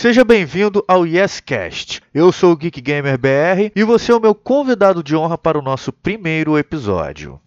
Seja bem-vindo ao YesCast. Eu sou o Geek Gamer BR e você é o meu convidado de honra para o nosso primeiro episódio.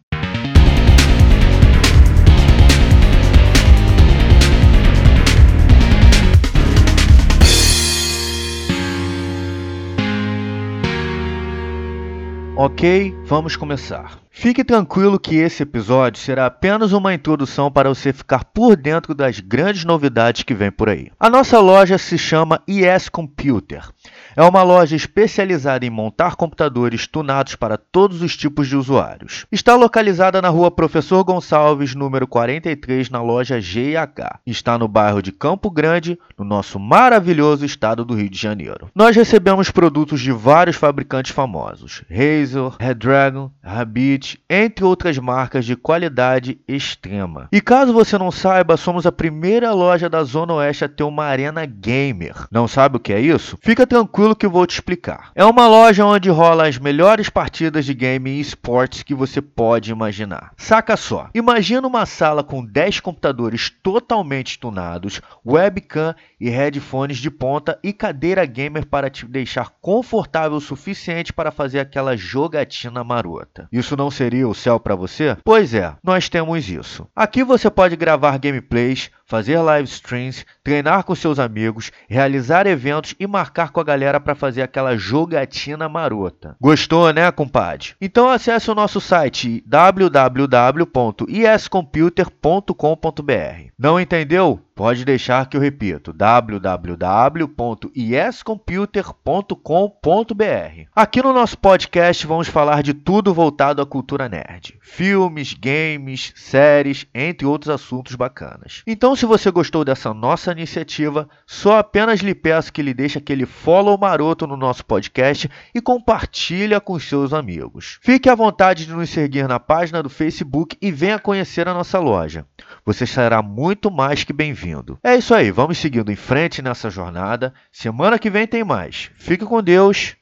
Ok, vamos começar. Fique tranquilo que esse episódio será apenas uma introdução para você ficar por dentro das grandes novidades que vem por aí. A nossa loja se chama ES Computer. É uma loja especializada em montar computadores tunados para todos os tipos de usuários. Está localizada na rua Professor Gonçalves, número 43, na loja G&H. Está no bairro de Campo Grande, no nosso maravilhoso estado do Rio de Janeiro. Nós recebemos produtos de vários fabricantes famosos: Razer, Redragon, Rabbit, entre outras marcas de qualidade extrema. E caso você não saiba, somos a primeira loja da Zona Oeste a ter uma arena gamer. Não sabe o que é isso? Fica tranquilo que eu vou te explicar. É uma loja onde rola as melhores partidas de game e esportes que você pode imaginar. Saca só, imagina uma sala com 10 computadores totalmente tunados, webcam e headphones de ponta e cadeira gamer para te deixar confortável o suficiente para fazer aquela jogatina marota. Isso não seria o céu para você? Pois é, nós temos isso. Aqui você pode gravar gameplays, fazer live streams, treinar com seus amigos, realizar eventos e marcar com a galera para fazer aquela jogatina marota. Gostou, né, compadre? Então acesse o nosso site www.escomputer.com.br. Não entendeu? Pode deixar que eu repito: www.escomputer.com.br. Aqui no nosso podcast vamos falar de tudo voltado à cultura nerd: filmes, games, séries, entre outros assuntos bacanas. Então, se você gostou dessa nossa iniciativa, só apenas lhe peço que lhe deixe aquele follow maroto no nosso podcast e compartilha com seus amigos. Fique à vontade de nos seguir na página do Facebook e venha conhecer a nossa loja. Você será muito mais que bem-vindo. É isso aí, vamos seguindo em frente nessa jornada. Semana que vem tem mais. Fique com Deus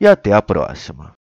e até a próxima.